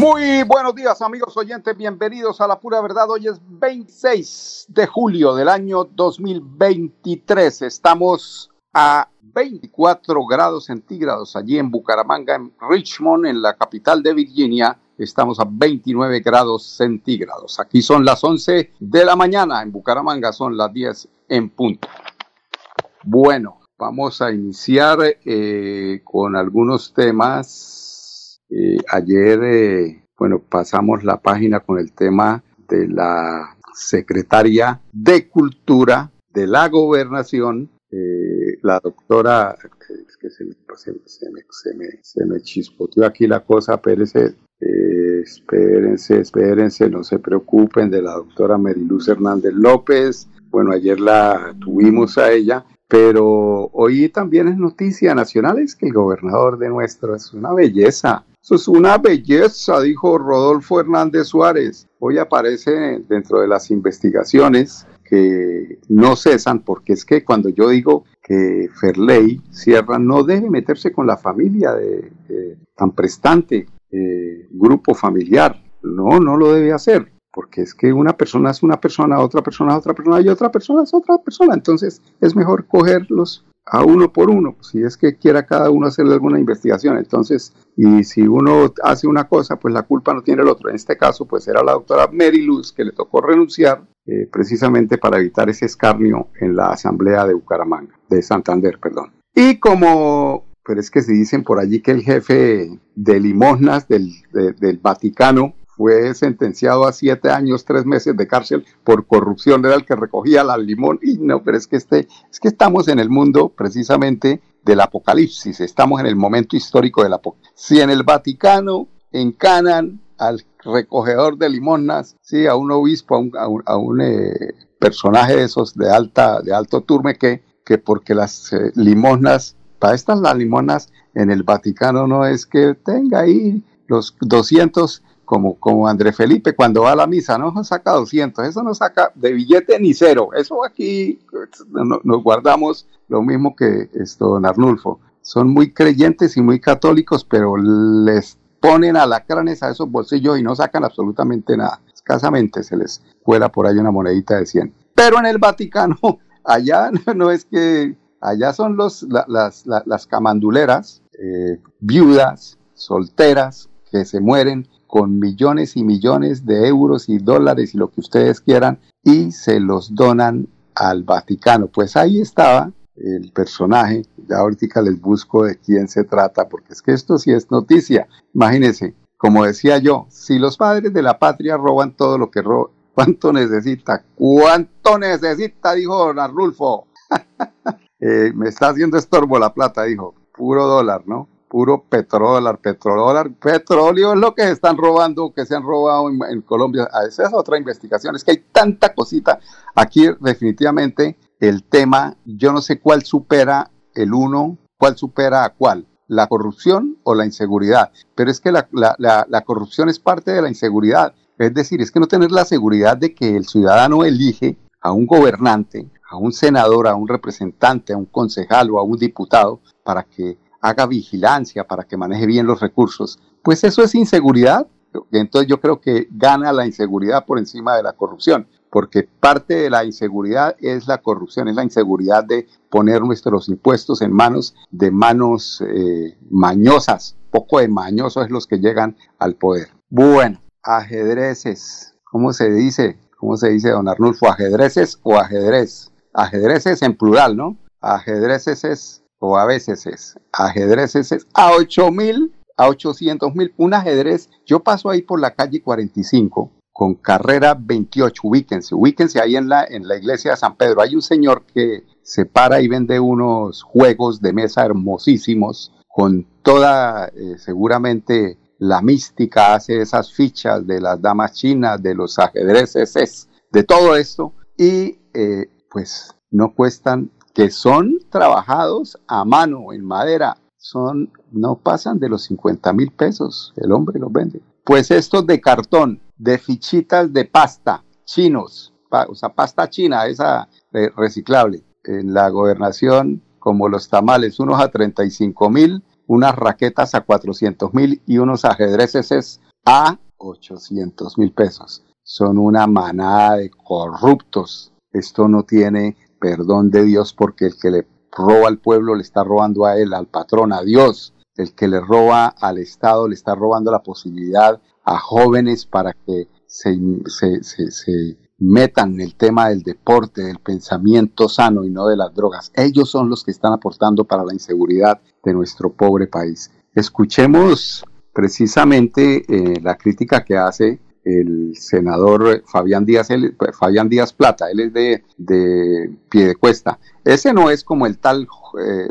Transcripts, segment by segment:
Muy buenos días amigos oyentes, bienvenidos a La Pura Verdad. Hoy es 26 de julio del año 2023. Estamos a 24 grados centígrados allí en Bucaramanga, en Richmond, en la capital de Virginia. Estamos a 29 grados centígrados. Aquí son las 11 de la mañana, en Bucaramanga son las 10 en punto. Bueno, vamos a iniciar eh, con algunos temas eh, ayer, eh, bueno, pasamos la página con el tema de la secretaria de Cultura de la Gobernación, eh, la doctora, es que se me, se, me, se, me, chispoteó aquí la cosa, espérense, espérense, espérense, no se preocupen, de la doctora Meriluz Hernández López. Bueno, ayer la tuvimos a ella, pero hoy también es noticia nacional, es que el gobernador de nuestro es una belleza, es una belleza, dijo Rodolfo Hernández Suárez. Hoy aparece dentro de las investigaciones que no cesan, porque es que cuando yo digo que Ferley Sierra no debe meterse con la familia de, tan prestante eh, grupo familiar, no, no lo debe hacer, porque es que una persona es una persona, otra persona es otra persona y otra persona es otra persona, entonces es mejor cogerlos a uno por uno, si es que quiera cada uno hacerle alguna investigación. Entonces, y si uno hace una cosa, pues la culpa no tiene el otro. En este caso, pues era la doctora Mary Luz que le tocó renunciar eh, precisamente para evitar ese escarnio en la asamblea de Bucaramanga, de Santander, perdón. Y como, pero es que se dicen por allí que el jefe de limosnas del, del Vaticano fue sentenciado a siete años, tres meses de cárcel por corrupción, era el que recogía la limón. Y no, pero es que, este, es que estamos en el mundo precisamente del apocalipsis, estamos en el momento histórico del apocalipsis. Si en el Vaticano encanan al recogedor de limonas, sí, a un obispo, a un, eh, personaje de esos de, alta, de alto turme que, que porque las eh, limosnas, para estas las limonas en el Vaticano no es que tenga ahí los 200 como, como André Felipe cuando va a la misa, no saca 200, eso no saca de billete ni cero, eso aquí nos guardamos lo mismo que esto, don Arnulfo. Son muy creyentes y muy católicos, pero les ponen alacranes a esos bolsillos y no sacan absolutamente nada. Escasamente se les cuela por ahí una monedita de 100. Pero en el Vaticano, allá no es que, allá son los, las, las, camanduleras, eh, viudas, solteras, que se mueren con millones y millones de euros y dólares y lo que ustedes quieran y se los donan al Vaticano. Pues ahí estaba el personaje, ya ahorita les busco de quién se trata, porque es que esto sí es noticia. Imagínense, como decía yo, si los padres de la patria roban todo lo que roban, ¿cuánto necesita? ¿Cuánto necesita? Dijo don Arnulfo. Eh, me está haciendo estorbo la plata, dijo. Puro dólar, ¿no? Puro petrodólar, petrodólar, petróleo es lo que están robando, que se han robado en, Colombia. Ah, esa es otra investigación, es que hay tanta cosita. Aquí definitivamente el tema, yo no sé cuál supera el uno, cuál supera a cuál, la corrupción o la inseguridad. Pero es que la, la corrupción es parte de la inseguridad. Es decir, es que no tener la seguridad de que el ciudadano elige a un gobernante, a un senador, a un representante, a un concejal o a un diputado para que haga vigilancia para que maneje bien los recursos, pues eso es inseguridad. Entonces yo creo que gana la inseguridad por encima de la corrupción, porque parte de la inseguridad es la corrupción, es la inseguridad de poner nuestros impuestos en manos de manos eh, mañosas, poco de mañosos es los que llegan al poder. Bueno, ajedrezes, ¿cómo se dice? ¿Cómo se dice, don Arnulfo? ¿Ajedrezes o ajedrez? Ajedrezes en plural, ¿no? Ajedrezes es o a veces es ajedrez es a 8 mil, a 800 mil, un ajedrez, yo paso ahí por la calle 45 con carrera 28, ubíquense, ubíquense ahí en la, en la iglesia de San Pedro, hay un señor que se para y vende unos juegos de mesa hermosísimos con toda eh, seguramente la mística, hace esas fichas de las damas chinas, de los ajedrezes, de todo esto. Y eh, pues no cuestan, que son trabajados a mano en madera, son, no pasan de los 50 mil pesos, el hombre los vende. Pues estos de cartón, de fichitas de pasta, chinos, o sea, pasta china, esa eh, reciclable, en la gobernación, como los tamales, unos a 35 mil, unas raquetas a 400 mil y unos ajedrezes a 800 mil pesos. Son una manada de corruptos. Esto no tiene perdón de Dios porque el que le roba al pueblo le está robando a él, al patrón, a Dios. El que le roba al Estado le está robando la posibilidad a jóvenes para que se, metan en el tema del deporte, del pensamiento sano y no de las drogas. Ellos son los que están aportando para la inseguridad de nuestro pobre país. Escuchemos precisamente eh, la crítica que hace el senador Fabián Díaz, Fabián Díaz Plata, él es de, de Piedecuesta. Ese no es como el tal eh,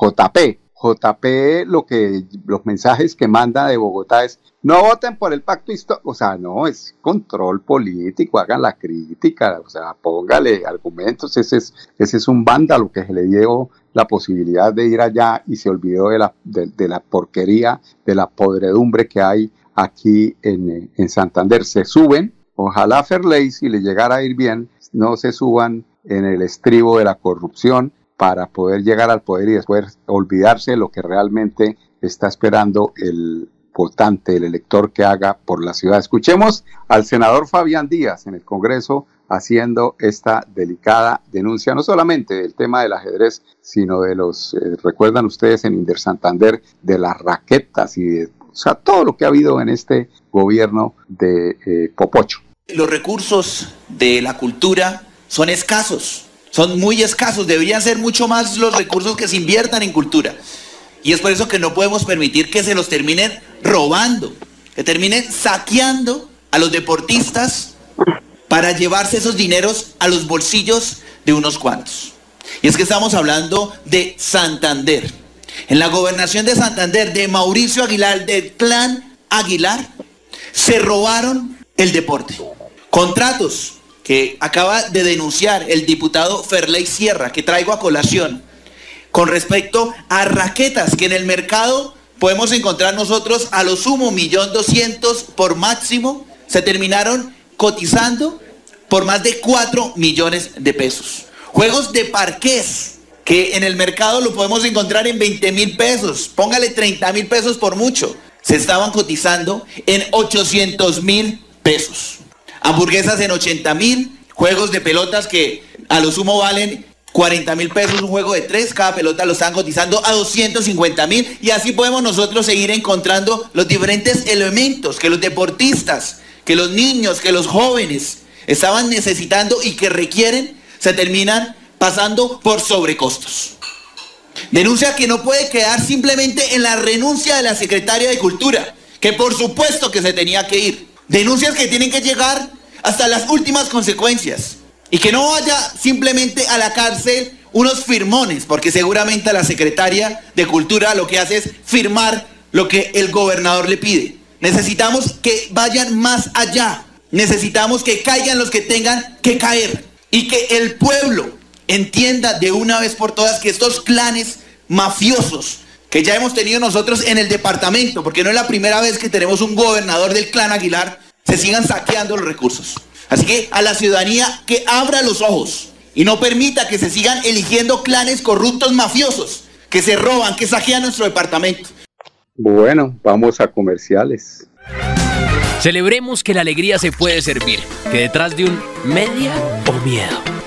JP. JP lo que los mensajes que manda de Bogotá es no voten por el pacto histórico, o sea, no, es control político, hagan la crítica, o sea, póngale argumentos, ese es, ese es un vándalo que se le dio la posibilidad de ir allá y se olvidó de la, de la porquería, de la podredumbre que hay aquí en, Santander. Se suben, ojalá Ferley, si le llegara a ir bien, no se suban en el estribo de la corrupción para poder llegar al poder y después olvidarse de lo que realmente está esperando el votante, el elector que haga por la ciudad. Escuchemos al senador Fabián Díaz en el Congreso haciendo esta delicada denuncia, no solamente del tema del ajedrez, sino de los, eh, recuerdan ustedes en Inder Santander, de las raquetas y de o sea, todo lo que ha habido en este gobierno de eh, Popocho. Los recursos de la cultura son escasos, son muy escasos, deberían ser mucho más los recursos que se inviertan en cultura. Y es por eso que no podemos permitir que se los terminen robando, que terminen saqueando a los deportistas para llevarse esos dineros a los bolsillos de unos cuantos. Y es que estamos hablando de Santander en la gobernación de Santander de Mauricio Aguilar, del clan Aguilar, se robaron el deporte. Contratos que acaba de denunciar el diputado Ferley Sierra, que traigo a colación, con respecto a raquetas que en el mercado podemos encontrar nosotros a lo sumo millón doscientos por máximo, se terminaron cotizando por más de 4 millones de pesos. Juegos de parqués que en el mercado lo podemos encontrar en 20 mil pesos, póngale 30 mil pesos por mucho, se estaban cotizando en 800 mil pesos. Hamburguesas en 80 mil, juegos de pelotas que a lo sumo valen 40 mil pesos, un juego de tres, cada pelota lo están cotizando a 250 mil y así podemos nosotros seguir encontrando los diferentes elementos que los deportistas, que los niños, que los jóvenes estaban necesitando y que requieren, se terminan pasando por sobrecostos. Denuncia que no puede quedar simplemente en la renuncia de la secretaria de Cultura, que por supuesto que se tenía que ir. Denuncias que tienen que llegar hasta las últimas consecuencias y que no vaya simplemente a la cárcel unos firmones, porque seguramente la secretaria de Cultura lo que hace es firmar lo que el gobernador le pide. Necesitamos que vayan más allá. Necesitamos que caigan los que tengan que caer y que el pueblo entienda de una vez por todas que estos clanes mafiosos que ya hemos tenido nosotros en el departamento, porque no es la primera vez que tenemos un gobernador del clan Aguilar, se sigan saqueando los recursos. Así que a la ciudadanía que abra los ojos y no permita que se sigan eligiendo clanes corruptos mafiosos que se roban, que saquean nuestro departamento. Bueno, vamos a comerciales. Celebremos que la alegría se puede servir, que detrás de un media o miedo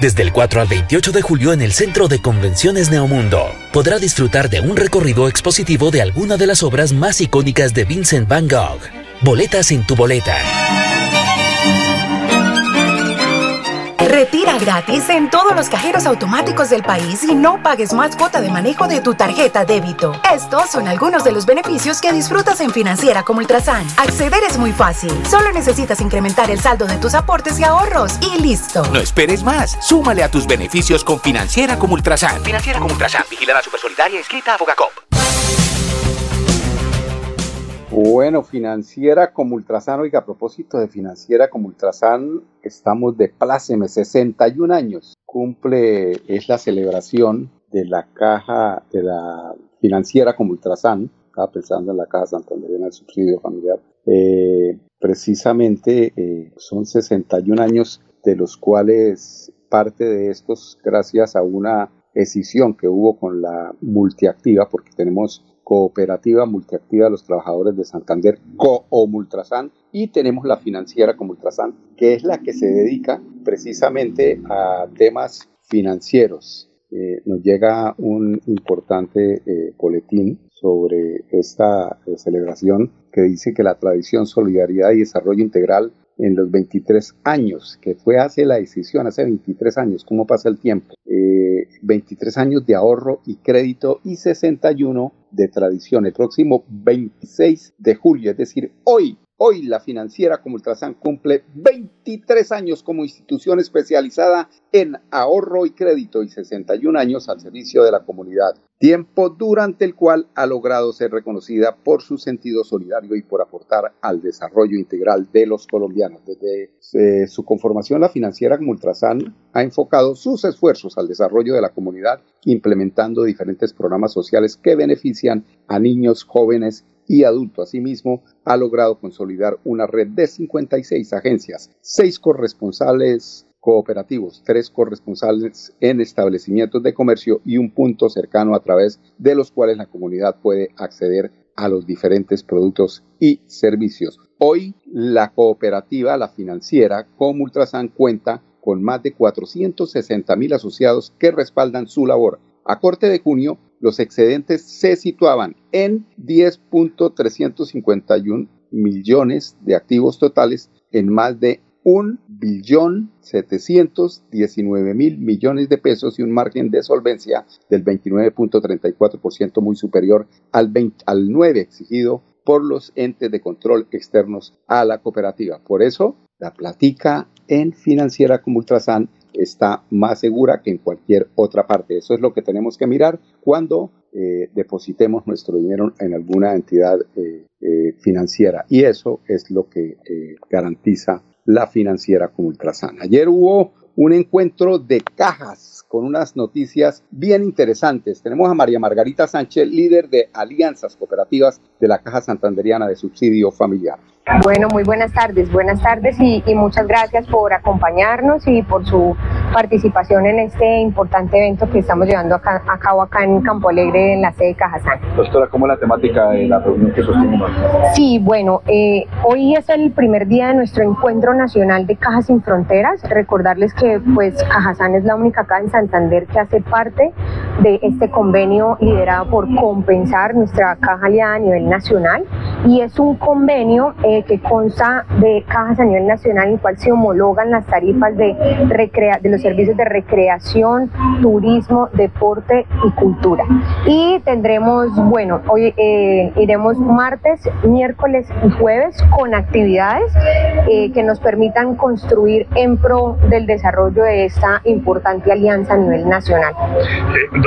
Desde el 4 al 28 de julio en el Centro de Convenciones Neomundo, podrá disfrutar de un recorrido expositivo de alguna de las obras más icónicas de Vincent Van Gogh. Boletas en tu boleta. Retira gratis en todos los cajeros automáticos del país y no pagues más cuota de manejo de tu tarjeta débito. Estos son algunos de los beneficios que disfrutas en Financiera como Ultrasan. Acceder es muy fácil. Solo necesitas incrementar el saldo de tus aportes y ahorros y listo. No esperes más. Súmale a tus beneficios con Financiera como Ultrasan. Financiera como Ultrasan. Vigilada Supersolidaria escrita a Fogacop. Bueno, financiera como Ultrasan, oiga, a propósito de financiera como Ultrasan, estamos de pláceme, 61 años. Cumple, es la celebración de la caja, de la financiera como Ultrasan, estaba pensando en la caja santanderiana del subsidio familiar. Eh, precisamente eh, son 61 años, de los cuales parte de estos gracias a una decisión que hubo con la multiactiva, porque tenemos Cooperativa Multiactiva de los Trabajadores de Santander, Co-Multrasan, y tenemos la financiera como Ultrasan, que es la que se dedica precisamente a temas financieros. Eh, nos llega un importante eh, boletín sobre esta eh, celebración que dice que la tradición, solidaridad y desarrollo integral en los 23 años, que fue hace la decisión, hace 23 años, ¿cómo pasa el tiempo? 23 años de ahorro y crédito y 61 de tradición. El próximo 26 de julio, es decir, hoy, hoy la financiera como Ultrasan cumple 23 años como institución especializada en ahorro y crédito y 61 años al servicio de la comunidad. Tiempo durante el cual ha logrado ser reconocida por su sentido solidario y por aportar al desarrollo integral de los colombianos. Desde eh, su conformación, la financiera como Ultrasan ha enfocado sus esfuerzos al desarrollo de la comunidad, implementando diferentes programas sociales que benefician a niños, jóvenes y adultos. Asimismo, ha logrado consolidar una red de 56 agencias, seis corresponsales cooperativos, tres corresponsales en establecimientos de comercio y un punto cercano a través de los cuales la comunidad puede acceder a los diferentes productos y servicios. Hoy la cooperativa, la financiera, como Ultrasan cuenta con más de 460 mil asociados que respaldan su labor. A corte de junio, los excedentes se situaban en 10.351 millones de activos totales en más de un billón 719 mil millones de pesos y un margen de solvencia del 29.34% muy superior al, al 9 exigido por los entes de control externos a la cooperativa. Por eso, la platica en financiera como Ultrasan está más segura que en cualquier otra parte. Eso es lo que tenemos que mirar cuando eh, depositemos nuestro dinero en alguna entidad eh, eh, financiera. Y eso es lo que garantiza la financiera como Ultrasan. Ayer hubo un encuentro de cajas con unas noticias bien interesantes. Tenemos a María Margarita Sánchez, líder de Alianzas Cooperativas de la Caja Santanderiana de Subsidio Familiar. Bueno, muy buenas tardes, buenas tardes y, muchas gracias por acompañarnos y por su participación en este importante evento que estamos llevando a cabo acá en Campo Alegre en la sede de Cajazán. Doctora, ¿cómo es la temática de la reunión que sostenemos? Sí, bueno, eh, hoy es el primer día de nuestro encuentro nacional de Cajas sin Fronteras. Recordarles que pues Cajazán es la única caja en Santander que hace parte de este convenio liderado por Compensar, nuestra caja aliada a nivel nacional y es un convenio eh, que consta de cajas a nivel nacional en el cual se homologan las tarifas de, recrea de los servicios de recreación, turismo, deporte y cultura. Y tendremos, bueno, hoy eh, iremos martes, miércoles y jueves con actividades eh, que nos permitan construir en pro del desarrollo de esta importante alianza a nivel nacional.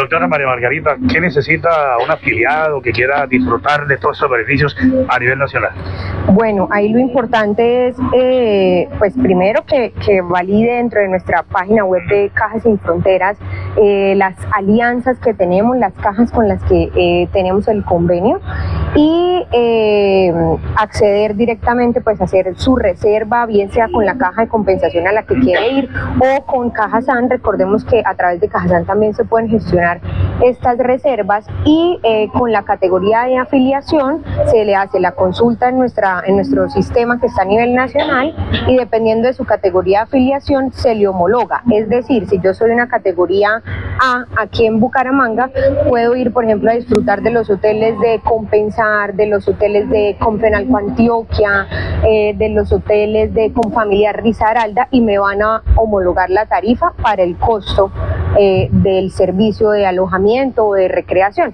Doctora María Margarita, ¿qué necesita un afiliado que quiera disfrutar de todos estos beneficios a nivel nacional? Bueno, ahí lo importante es, eh, pues primero que, que, valide dentro de nuestra página web de Cajas Sin Fronteras eh, las alianzas que tenemos, las cajas con las que eh, tenemos el convenio y acceder directamente, pues hacer su reserva, bien sea con la caja de compensación a la que quiere ir o con Caja San. Recordemos que a través de Caja San también se pueden gestionar estas reservas y con la categoría de afiliación se le hace la consulta en, nuestra, en nuestro sistema que está a nivel nacional y dependiendo de su categoría de afiliación se le homologa. Es decir, si yo soy una categoría A aquí en Bucaramanga, puedo ir, por ejemplo, a disfrutar de los hoteles de Compensar, de los hoteles de Confenalco Antioquia, eh, de los hoteles de Confamiliar Risaralda y me van a homologar la tarifa para el costo eh, del servicio de alojamiento o de recreación.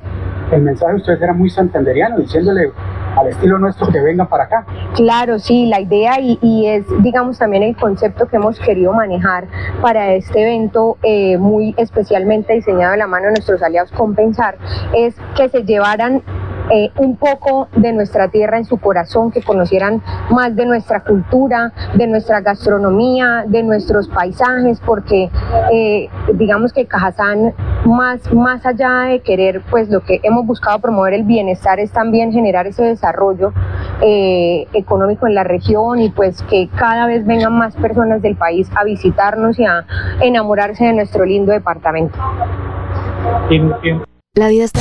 El mensaje de ustedes era muy santanderiano, diciéndole al estilo nuestro que vengan para acá. Claro, sí, la idea y, es, digamos, también el concepto que hemos querido manejar para este evento, eh, muy especialmente diseñado de la mano de nuestros aliados Compensar, es que se llevaran eh, un poco de nuestra tierra en su corazón, que conocieran más de nuestra cultura, de nuestra gastronomía, de nuestros paisajes, porque eh, digamos que Cajazán, más, más allá de querer, pues lo que hemos buscado promover el bienestar es también generar ese desarrollo eh, económico en la región y pues que cada vez vengan más personas del país a visitarnos y a enamorarse de nuestro lindo departamento. La vida está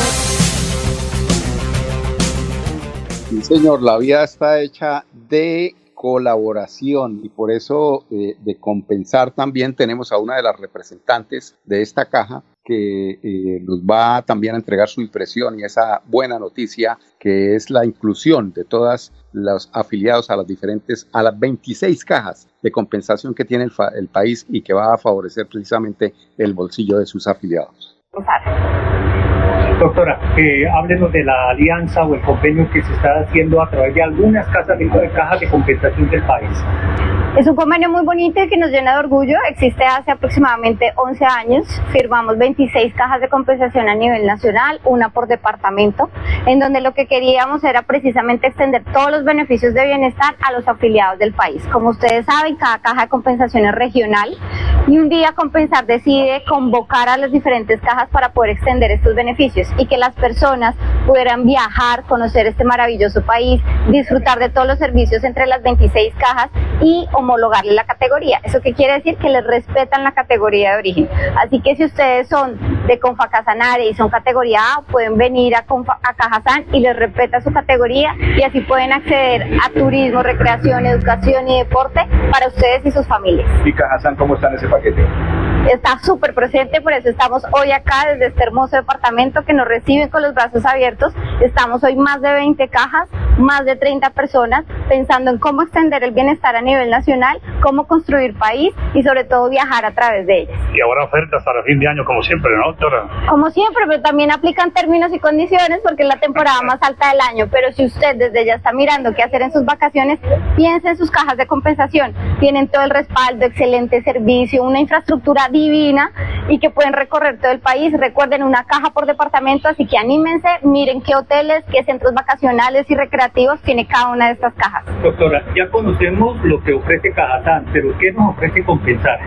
Sí, señor, la vida está hecha de colaboración y por eso eh, de compensar también tenemos a una de las representantes de esta caja que eh, nos va también a entregar su impresión y esa buena noticia que es la inclusión de todos los afiliados a las diferentes, a las 26 cajas de compensación que tiene el, el país y que va a favorecer precisamente el bolsillo de sus afiliados. Doctora, eh, háblenos de la alianza o el convenio que se está haciendo a través de algunas casas de, cajas de compensación del país. Es un convenio muy bonito y que nos llena de orgullo. Existe hace aproximadamente 11 años. Firmamos 26 cajas de compensación a nivel nacional, una por departamento, en donde lo que queríamos era precisamente extender todos los beneficios de bienestar a los afiliados del país. Como ustedes saben, cada caja de compensación es regional y un día Compensar decide convocar a las diferentes cajas para poder extender estos beneficios y que las personas pudieran viajar, conocer este maravilloso país, disfrutar de todos los servicios entre las 26 cajas y homologarle la categoría. ¿Eso qué quiere decir? Que les respetan la categoría de origen. Así que si ustedes son de Confacasanare y son categoría A, pueden venir a, Confa, a y les respeta su categoría y así pueden acceder a turismo, recreación, educación y deporte para ustedes y sus familias. ¿Y Cajazán cómo está en ese paquete? Está súper presente, por eso estamos hoy acá desde este hermoso departamento que nos recibe con los brazos abiertos. Estamos hoy más de 20 cajas, más de 30 personas, pensando en cómo extender el bienestar a nivel nacional, cómo construir país y sobre todo viajar a través de ellas. Y ahora ofertas para fin de año como siempre, ¿no, doctora? Como siempre, pero también aplican términos y condiciones porque es la temporada más alta del año. Pero si usted desde ya está mirando qué hacer en sus vacaciones, piense en sus cajas de compensación. Tienen todo el respaldo, excelente servicio, una infraestructura divina y que pueden recorrer todo el país. Recuerden una caja por departamento, así que anímense, miren qué hoteles, qué centros vacacionales y recreativos tiene cada una de estas cajas. Doctora, ya conocemos lo que ofrece Cajatán, pero ¿qué nos ofrece Compensar?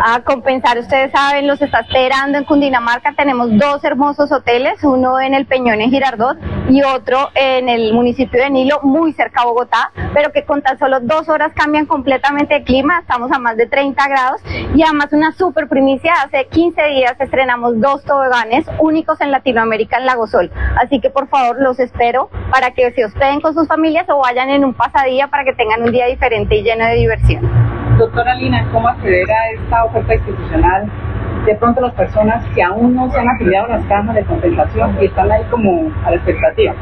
A compensar, ustedes saben, los está esperando en Cundinamarca. Tenemos dos hermosos hoteles, uno en el Peñón en Girardot y otro en el municipio de Nilo, muy cerca a Bogotá, pero que con tan solo dos horas cambian completamente de clima. Estamos a más de 30 grados y además una super primicia. Hace 15 días estrenamos dos toboganes únicos en Latinoamérica en Lagosol. Así que por favor los espero para que se hospeden con sus familias o vayan en un pasadía para que tengan un día diferente y lleno de diversión. Doctora Lina, ¿cómo acceder a esta oferta institucional? De pronto las personas que aún no se han afiliado a las cajas de compensación y están ahí como a la expectativa.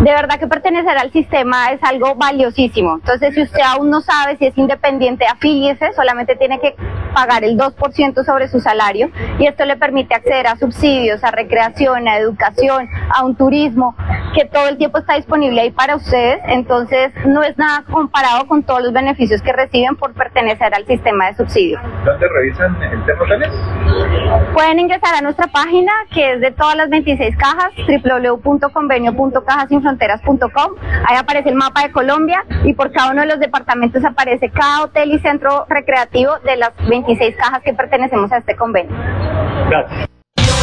De verdad que pertenecer al sistema es algo valiosísimo. Entonces, si usted aún no sabe si es independiente, afíliese, solamente tiene que pagar el 2% sobre su salario y esto le permite acceder a subsidios, a recreación, a educación, a un turismo que todo el tiempo está disponible ahí para ustedes. Entonces, no es nada comparado con todos los beneficios que reciben por pertenecer al sistema de subsidio. ¿Dónde revisan el tema hoteles? Pueden ingresar a nuestra página que es de todas las 26 cajas, Ahí aparece el mapa de Colombia y por cada uno de los departamentos aparece cada hotel y centro recreativo de las 26 cajas que pertenecemos a este convenio. Gracias.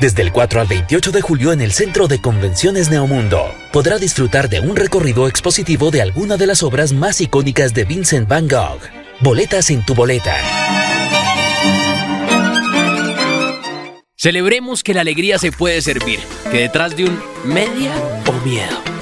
Desde el 4 al 28 de julio en el Centro de Convenciones Neomundo, podrá disfrutar de un recorrido expositivo de alguna de las obras más icónicas de Vincent Van Gogh. Boletas en tu boleta. Celebremos que la alegría se puede servir, que detrás de un media o miedo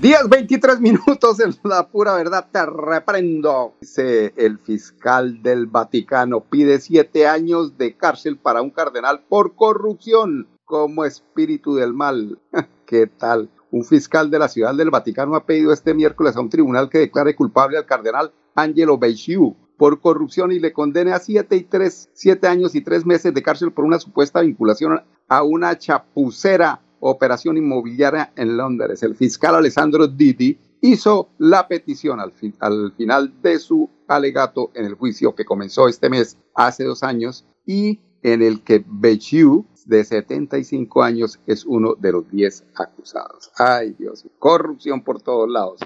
10, 23 minutos en la pura verdad, te reprendo. Dice el fiscal del Vaticano, pide siete años de cárcel para un cardenal por corrupción como espíritu del mal. ¿Qué tal? Un fiscal de la Ciudad del Vaticano ha pedido este miércoles a un tribunal que declare culpable al cardenal Angelo Becciu por corrupción y le condene a siete, y tres, siete años y tres meses de cárcel por una supuesta vinculación a una chapucera operación inmobiliaria en Londres. El fiscal Alessandro Didi hizo la petición al, fin, al, final de su alegato en el juicio que comenzó este mes, hace dos años, y en el que Bechiu, de 75 años, es uno de los 10 acusados. Ay Dios, corrupción por todos lados.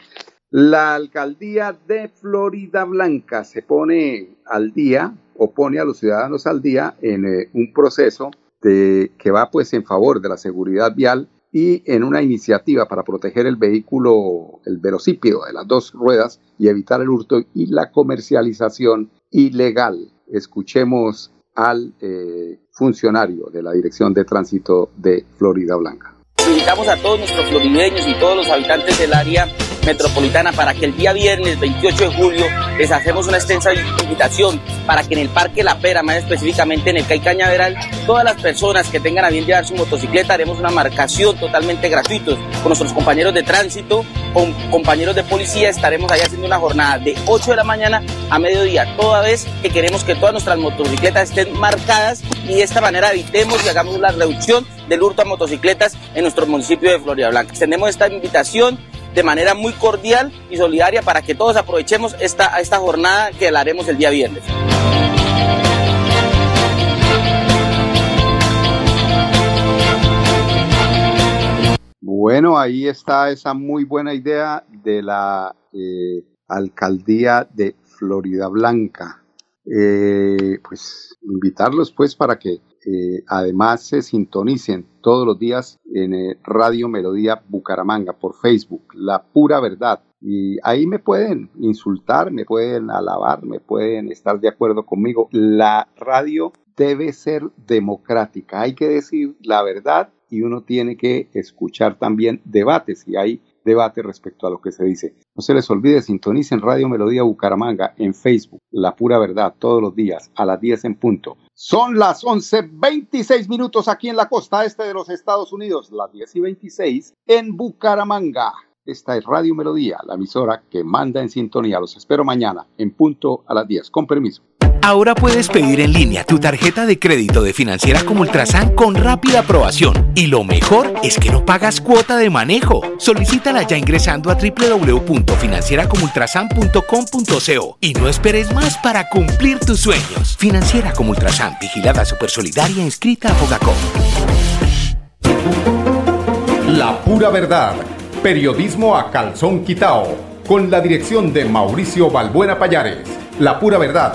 La alcaldía de Florida Blanca se pone al día o pone a los ciudadanos al día en eh, un proceso de, que va pues en favor de la seguridad vial y en una iniciativa para proteger el vehículo, el velocípedo de las dos ruedas y evitar el hurto y la comercialización ilegal. Escuchemos al eh, funcionario de la Dirección de Tránsito de Florida Blanca. Invitamos a todos nuestros florideños y todos los habitantes del área metropolitana para que el día viernes 28 de julio les hacemos una extensa invitación para que en el Parque La Pera, más específicamente en el CAI Cañaveral, todas las personas que tengan a bien llevar su motocicleta haremos una marcación totalmente gratuita con nuestros compañeros de tránsito, con compañeros de policía, estaremos ahí haciendo una jornada de 8 de la mañana a mediodía, toda vez que queremos que todas nuestras motocicletas estén marcadas y de esta manera evitemos y hagamos la reducción del hurto a motocicletas en nuestro municipio de Florida Blanca. Extendemos esta invitación de manera muy cordial y solidaria para que todos aprovechemos esta, esta jornada que la haremos el día viernes. Bueno, ahí está esa muy buena idea de la eh, alcaldía de Florida Blanca. Eh, pues invitarlos pues para que eh, además se sintonicen todos los días en eh, Radio Melodía Bucaramanga por Facebook, La Pura Verdad. Y ahí me pueden insultar, me pueden alabar, me pueden estar de acuerdo conmigo. La radio debe ser democrática. Hay que decir la verdad y uno tiene que escuchar también debates y hay debate respecto a lo que se dice. No se les olvide, sintonicen Radio Melodía Bucaramanga en Facebook, La Pura Verdad, todos los días a las 10 en punto. Son las 11.26 minutos aquí en la costa este de los Estados Unidos, las 10 y 26 en Bucaramanga. Esta es Radio Melodía, la emisora que manda en sintonía. Los espero mañana en punto a las 10. Con permiso. Ahora puedes pedir en línea tu tarjeta de crédito de financiera como Ultrasan con rápida aprobación. Y lo mejor es que no pagas cuota de manejo. Solicítala ya ingresando a www.financieracomultrasan.com.co y no esperes más para cumplir tus sueños. Financiera como Ultrasan, vigilada supersolidaria inscrita a Fogacom. La pura verdad. Periodismo a calzón quitao. Con la dirección de Mauricio Balbuena Payares. La pura verdad